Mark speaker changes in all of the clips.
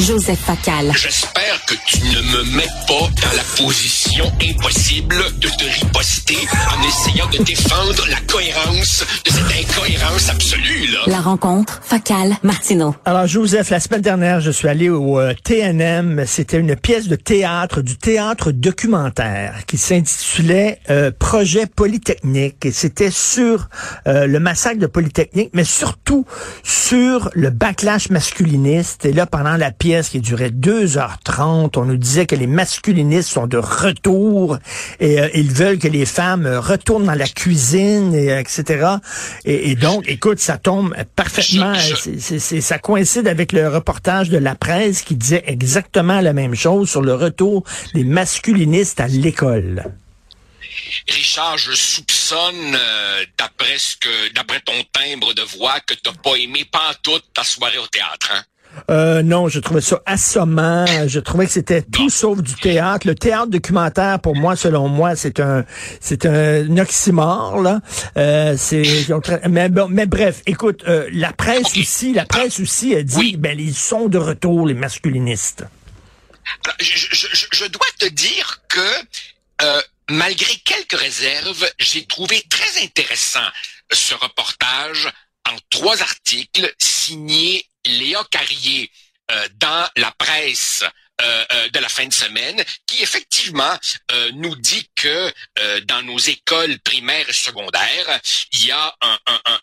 Speaker 1: Joseph Facal.
Speaker 2: J'espère que tu ne me mets pas dans la position impossible de te riposter en essayant de défendre la cohérence de cette incohérence absolue, là.
Speaker 1: La rencontre Facal-Martineau.
Speaker 3: Alors, Joseph, la semaine dernière, je suis allé au euh, TNM. C'était une pièce de théâtre, du théâtre documentaire, qui s'intitulait euh, Projet Polytechnique. Et c'était sur euh, le massacre de Polytechnique, mais surtout sur le backlash masculiniste. Et là, pendant la pièce, qui durait 2h30. On nous disait que les masculinistes sont de retour et euh, ils veulent que les femmes retournent dans la cuisine, et, etc. Et, donc, écoute, ça tombe parfaitement. ça coïncide avec le reportage de la presse qui disait exactement la même chose sur le retour des masculinistes à l'école.
Speaker 2: Richard, je soupçonne, euh, d'après ce que, d'après ton timbre de voix, que t'as pas aimé pas toute ta soirée au théâtre, hein?
Speaker 3: Euh, non, je trouvais ça assommant. Je trouvais que c'était tout sauf du théâtre. Le théâtre documentaire, pour moi, selon moi, c'est un, c'est un oxymore là. Euh, c'est, mais, mais bref, écoute, euh, la presse aussi, la presse aussi a dit, ben ils sont de retour les masculinistes.
Speaker 2: Je, dois te dire que euh, malgré quelques réserves, j'ai trouvé très intéressant ce reportage en trois articles signés Léa Carrier euh, dans la presse euh, euh, de la fin de semaine, qui effectivement nous dit que dans nos écoles primaires et secondaires, il y a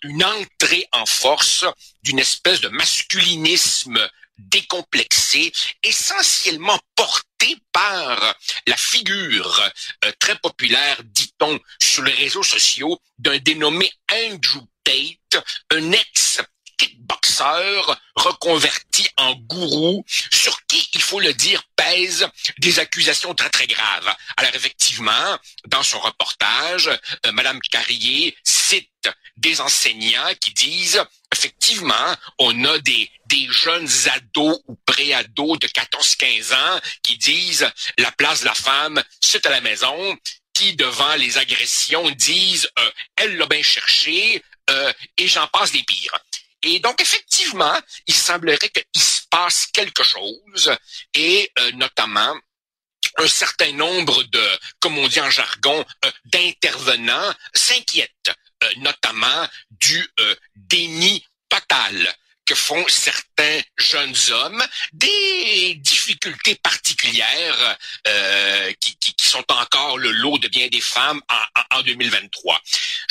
Speaker 2: une entrée en force d'une espèce de masculinisme décomplexé, essentiellement porté par la figure très populaire, dit-on, sur les réseaux sociaux, d'un dénommé Andrew Tate, un ex kickboxeur reconverti en gourou, sur qui, il faut le dire, pèse des accusations très très graves. Alors effectivement, dans son reportage, euh, Madame Carrier cite des enseignants qui disent effectivement, on a des, des jeunes ados ou pré-ados de 14-15 ans qui disent la place de la femme, c'est à la maison, qui, devant les agressions, disent euh, elle l'a bien cherché, euh, et j'en passe des pires. Et donc, effectivement, il semblerait qu'il se passe quelque chose, et euh, notamment un certain nombre de, comme on dit en jargon, euh, d'intervenants s'inquiètent, euh, notamment du déni total que font certains jeunes hommes, des difficultés particulières qui, qui, sont encore le lot de bien des femmes en, en 2023.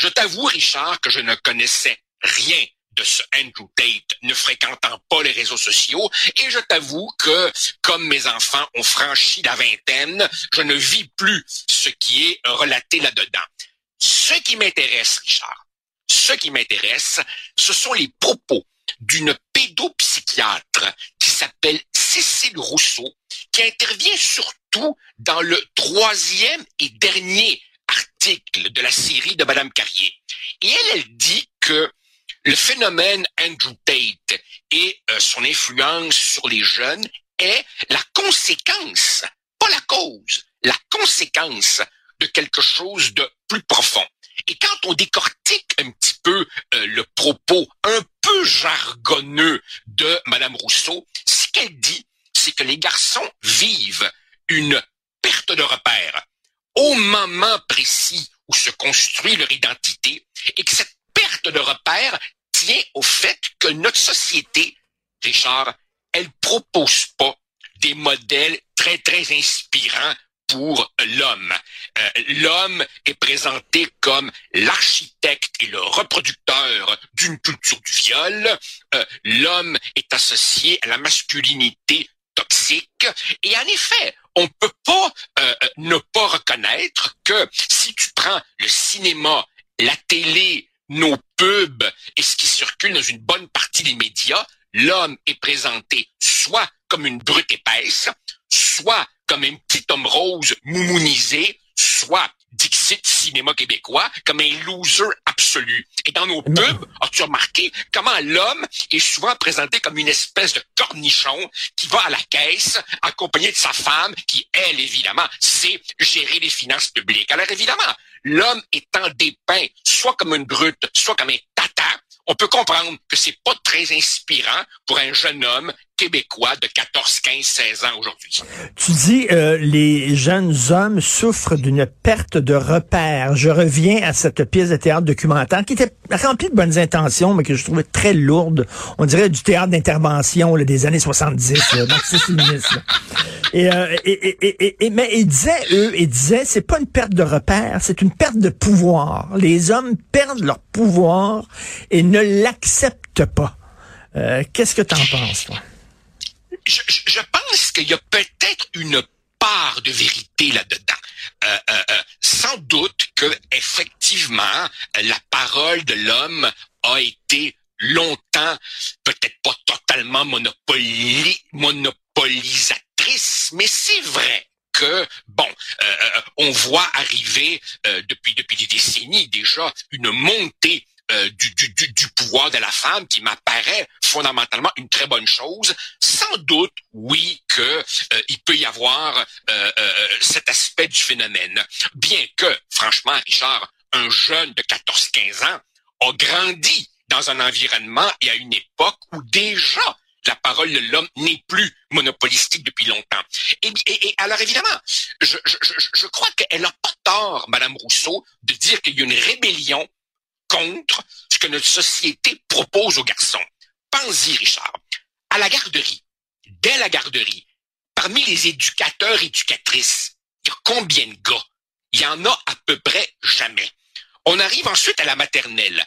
Speaker 2: Je t'avoue, Richard, que je ne connaissais rien de ce Andrew Tate ne fréquentant pas les réseaux sociaux et je t'avoue que comme mes enfants ont franchi la vingtaine, je ne vis plus ce qui est relaté là-dedans. Ce qui m'intéresse, Richard, ce qui m'intéresse, ce sont les propos d'une pédopsychiatre qui s'appelle Cécile Rousseau, qui intervient surtout dans le troisième et dernier article de la série de Madame Carrier. Et elle, elle dit que le phénomène Andrew Tate et euh, son influence sur les jeunes est la conséquence, pas la cause, la conséquence de quelque chose de plus profond. Et quand on décortique un petit peu euh, le propos un peu jargonneux de Madame Rousseau, ce qu'elle dit, c'est que les garçons vivent une perte de repère au moment précis où se construit leur identité et que cette perte de repère tient au fait que notre société, Richard, elle propose pas des modèles très, très inspirants pour l'homme. Euh, l'homme est présenté comme l'architecte et le reproducteur d'une culture du viol. Euh, l'homme est associé à la masculinité toxique. Et en effet, on peut pas euh, ne pas reconnaître que si tu prends le cinéma, la télé, nos pubs et ce qui circule dans une bonne partie des médias, l'homme est présenté soit comme une brute épaisse, soit comme un petit homme rose moumounisé, soit Dixit cinéma québécois comme un loser absolu. Et dans nos pubs, as-tu remarqué comment l'homme est souvent présenté comme une espèce de cornichon qui va à la caisse accompagné de sa femme qui, elle, évidemment, sait gérer les finances publiques? Alors évidemment, l'homme étant dépeint soit comme une brute, soit comme un tata, on peut comprendre que c'est pas très inspirant pour un jeune homme québécois de 14, 15, 16 ans aujourd'hui.
Speaker 3: Tu dis euh, les jeunes hommes souffrent d'une perte de repères. Je reviens à cette pièce de théâtre documentaire qui était remplie de bonnes intentions, mais que je trouvais très lourde. On dirait du théâtre d'intervention des années 70, marxiste Et, euh, et, et, et, mais ils disaient, eux, ils disaient, c'est pas une perte de repères, c'est une perte de pouvoir. Les hommes perdent leur pouvoir et ne l'acceptent pas. Euh, Qu'est-ce que tu en penses, toi?
Speaker 2: Je, je pense qu'il y a peut-être une part de vérité là-dedans. Euh, euh, euh, sans doute que effectivement la parole de l'homme a été longtemps, peut-être pas totalement monopoli, monopolisatrice, mais c'est vrai que bon, euh, on voit arriver depuis depuis des décennies déjà une montée euh, du, du, du, pouvoir de la femme qui m'apparaît fondamentalement une très bonne chose. Sans doute, oui, que euh, il peut y avoir euh, cet aspect du phénomène. Bien que, franchement, Richard, un jeune de 14-15 ans a grandi dans un environnement et à une époque où déjà la parole de l'homme n'est plus monopolistique depuis longtemps. Et, et, et alors évidemment, je, je, je crois qu'elle n'a pas tort, Madame Rousseau, de dire qu'il y a une rébellion contre ce que notre société propose aux garçons. Pense-y, Richard. À la garderie, dès la garderie, parmi les éducateurs éducatrices, il y a combien de gars? Il y en a à peu près jamais. On arrive ensuite à la maternelle.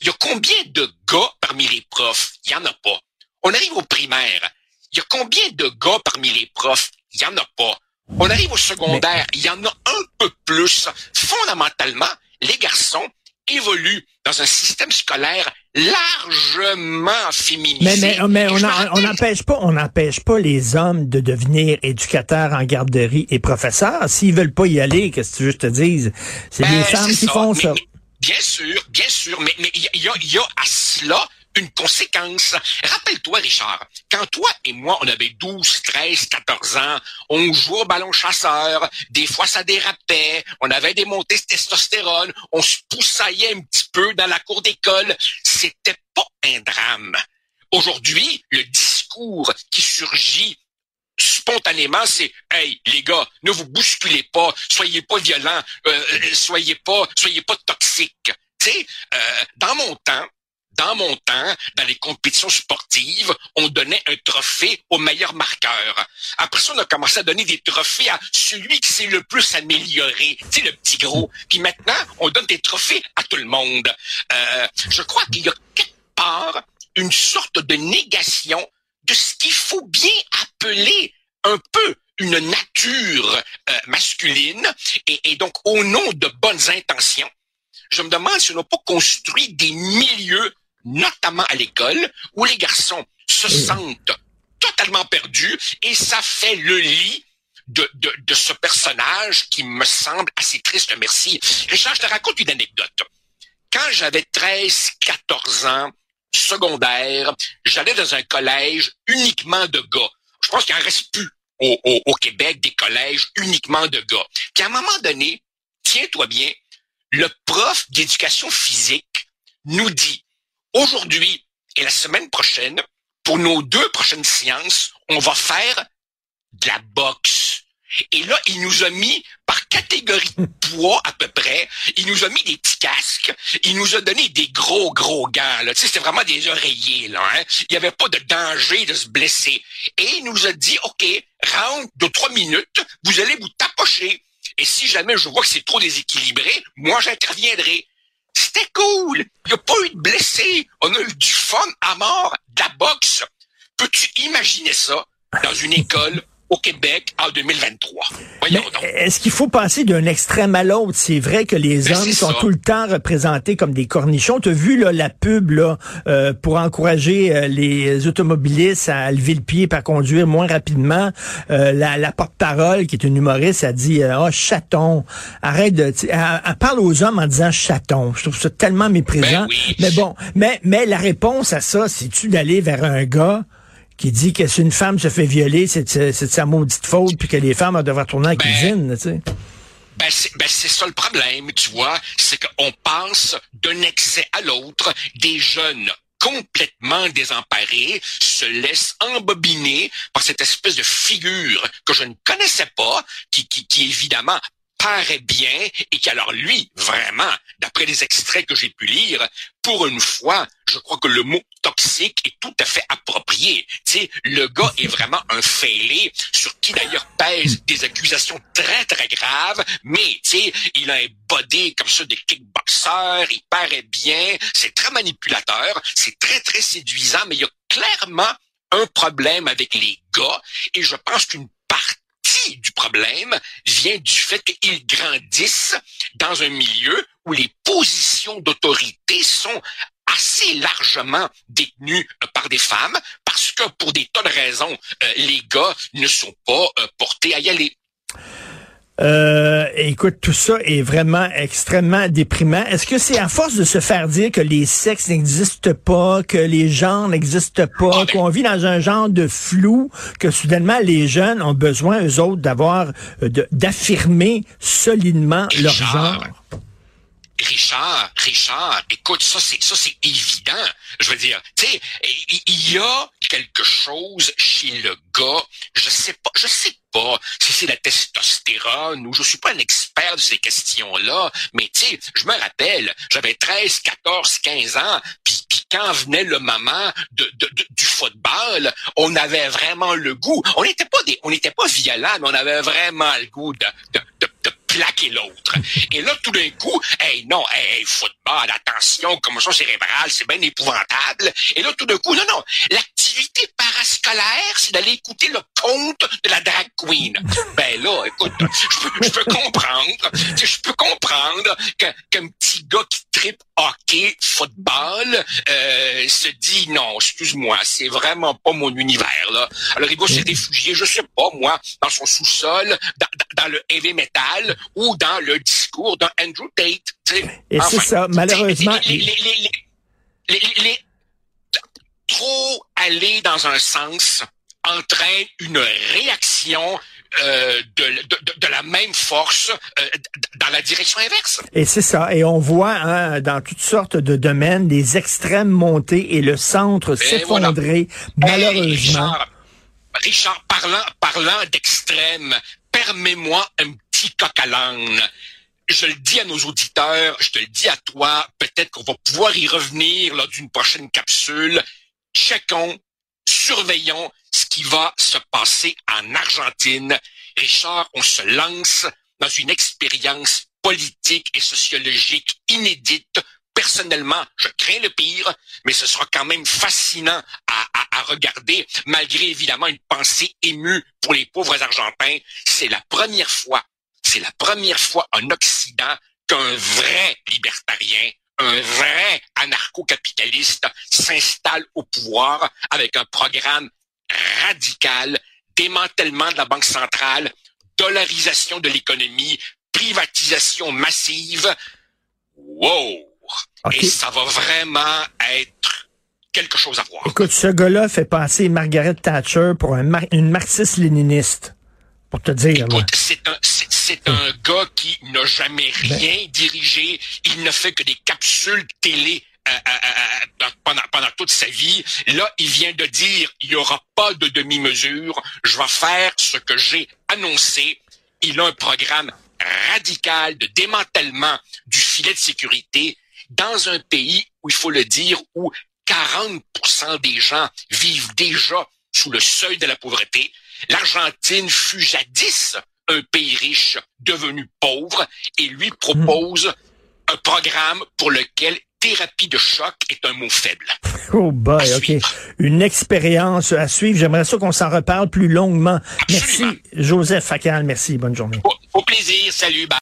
Speaker 2: Il y a combien de gars parmi les profs? Il y en a pas. On arrive au primaire. Il y a combien de gars parmi les profs? Il y en a pas. On arrive au secondaire. Il y en a un peu plus. Fondamentalement, les garçons évolue dans un système scolaire largement féminisé.
Speaker 3: Mais, mais, mais on n'empêche pas, on n'empêche pas les hommes de devenir éducateurs en garderie et professeurs. S'ils veulent pas y aller, qu'est-ce que tu veux que je te dise? C'est les ben, femmes qui font ça.
Speaker 2: bien sûr, bien sûr, mais il y, a, y a à cela une conséquence. Rappelle-toi, Richard, quand toi et moi, on avait 12, 13, 14 ans, on jouait au ballon chasseur, des fois ça dérapait, on avait des montées de testostérone, on se poussaillait un petit peu dans la cour d'école. C'était pas un drame. Aujourd'hui, le discours qui surgit spontanément, c'est hey les gars, ne vous bousculez pas, soyez pas violents, euh, euh, soyez pas, soyez pas toxiques. Tu sais, euh, dans mon temps, dans mon temps, dans les compétitions sportives, on donnait un trophée au meilleur marqueur. Après ça, on a commencé à donner des trophées à celui qui s'est le plus amélioré, tu sais, le petit gros. Puis maintenant, on donne des trophées à tout le monde. Euh, je crois qu'il y a quelque part une sorte de négation de ce qu'il faut bien appeler un peu une nature euh, masculine. Et, et donc, au nom de bonnes intentions, je me demande si on n'a pas construit des milieux notamment à l'école, où les garçons se sentent totalement perdus et ça fait le lit de, de, de, ce personnage qui me semble assez triste, merci. Richard, je te raconte une anecdote. Quand j'avais 13, 14 ans, secondaire, j'allais dans un collège uniquement de gars. Je pense qu'il en reste plus au, au, au, Québec des collèges uniquement de gars. Puis à un moment donné, tiens-toi bien, le prof d'éducation physique nous dit Aujourd'hui et la semaine prochaine, pour nos deux prochaines séances, on va faire de la boxe. Et là, il nous a mis par catégorie de poids à peu près, il nous a mis des petits casques, il nous a donné des gros, gros gants. Là. Tu sais, c'était vraiment des oreillers. Là, hein? Il n'y avait pas de danger de se blesser. Et il nous a dit, OK, round de trois minutes, vous allez vous tapocher. Et si jamais je vois que c'est trop déséquilibré, moi, j'interviendrai. C'était cool. Il n'y a pas eu de blessés. On a eu du fun à mort, de la boxe. Peux-tu imaginer ça dans une école au Québec en 2023.
Speaker 3: Est-ce qu'il faut passer d'un extrême à l'autre? C'est vrai que les ben, hommes sont tout le temps représentés comme des cornichons. Tu as vu là, la pub là, euh, pour encourager euh, les automobilistes à lever le pied et à conduire moins rapidement. Euh, la, porte-parole, qui est une humoriste, a dit « Oh, chaton, arrête de... » elle, parle aux hommes en disant « chaton ». Je trouve ça tellement méprisant. Ben mais bon, mais, mais la réponse à ça, c'est-tu d'aller vers un gars qui dit que si une femme se fait violer, c'est de, sa maudite faute, puis que les femmes doivent retourner en ben, cuisine, tu sais.
Speaker 2: Ben c'est ben ça le problème, tu vois, c'est qu'on passe d'un excès à l'autre, des jeunes complètement désemparés se laissent embobiner par cette espèce de figure que je ne connaissais pas, qui, qui, qui évidemment paraît bien et qui alors lui, vraiment, d'après les extraits que j'ai pu lire, pour une fois, je crois que le mot toxique est tout à fait approprié. Tu sais, le gars est vraiment un fêlé sur qui d'ailleurs pèsent des accusations très très graves, mais tu sais, il a un body comme ça de kickboxer, il paraît bien, c'est très manipulateur, c'est très très séduisant, mais il y a clairement un problème avec les gars et je pense qu'une du problème vient du fait qu'ils grandissent dans un milieu où les positions d'autorité sont assez largement détenues euh, par des femmes parce que pour des tas de raisons, euh, les gars ne sont pas euh, portés à y aller.
Speaker 3: Euh, écoute, tout ça est vraiment extrêmement déprimant. Est-ce que c'est à force de se faire dire que les sexes n'existent pas, que les genres n'existent pas, qu'on vit dans un genre de flou, que soudainement les jeunes ont besoin, eux autres, d'avoir, euh, d'affirmer solidement leur genre?
Speaker 2: Richard, Richard, écoute, ça c'est ça c'est évident. Je veux dire, tu sais, il y a quelque chose chez le gars, je sais pas, je sais pas si c'est la testostérone ou je suis pas un expert de ces questions-là, mais tu sais, je me rappelle, j'avais 13, 14, 15 ans, puis, quand venait le moment de, du football, on avait vraiment le goût. On n'était pas des, on n'était pas violents, mais on avait vraiment le goût de, de, de plaquer l'autre. Et là, tout d'un coup, hey, non, hey, football, attention, commotion cérébrale, c'est bien épouvantable. Et là, tout d'un coup, non, non, parascolaire, c'est d'aller écouter le conte de la drag queen. Ben là, écoute, je peux, comprendre, je peux comprendre qu'un petit gars qui tripe hockey, football, euh, se dit non, excuse-moi, c'est vraiment pas mon univers là. Alors il va se réfugier, je sais pas moi, dans son sous-sol, dans, dans le heavy metal ou dans le discours d'un Andrew Tate.
Speaker 3: Et c'est ça, malheureusement.
Speaker 2: Les, trop aller dans un sens entraîne une réaction euh, de, la même force euh, dans la direction inverse.
Speaker 3: Et c'est ça. Et on voit hein, dans toutes sortes de domaines des extrêmes monter et le centre s'effondrer, malheureusement.
Speaker 2: Richard, Richard, parlant, parlant d'extrême, permets-moi un petit coq à l'âne je le dis à nos auditeurs, je te le dis à toi, peut-être qu'on va pouvoir y revenir lors d'une prochaine capsule. Checkons, surveillons ce qui va se passer en Argentine. Richard, on se lance dans une expérience politique et sociologique inédite. Personnellement, je crains le pire, mais ce sera quand même fascinant à, à regarder, malgré évidemment une pensée émue pour les pauvres Argentins. C'est la première fois c'est la première fois en Occident qu'un vrai libertarien, un vrai anarcho-capitaliste s'installe au pouvoir avec un programme radical, démantèlement de la Banque centrale, dollarisation de l'économie, privatisation massive. Wow! Et ça va vraiment être quelque chose à voir.
Speaker 3: Écoute, ce gars-là fait passer Margaret Thatcher pour un une marxiste-léniniste. Pour te dire.
Speaker 2: Écoute, c'est un, c'est un gars qui n'a jamais ben. rien dirigé. Il ne fait que des capsules télé euh, euh, euh, pendant, pendant toute sa vie. Là, il vient de dire, il n'y aura pas de demi-mesure. Je vais faire ce que j'ai annoncé. Il a un programme radical de démantèlement du filet de sécurité dans un pays où, il faut le dire, où 40% des gens vivent déjà sous le seuil de la pauvreté. L'Argentine fut jadis un pays riche devenu pauvre et lui propose un programme pour lequel thérapie de choc est un mot faible.
Speaker 3: Oh boy, OK. Une expérience à suivre. J'aimerais ça qu'on s'en reparle plus longuement. Merci, Joseph Facal. Merci. Bonne journée.
Speaker 2: Au, plaisir. Salut.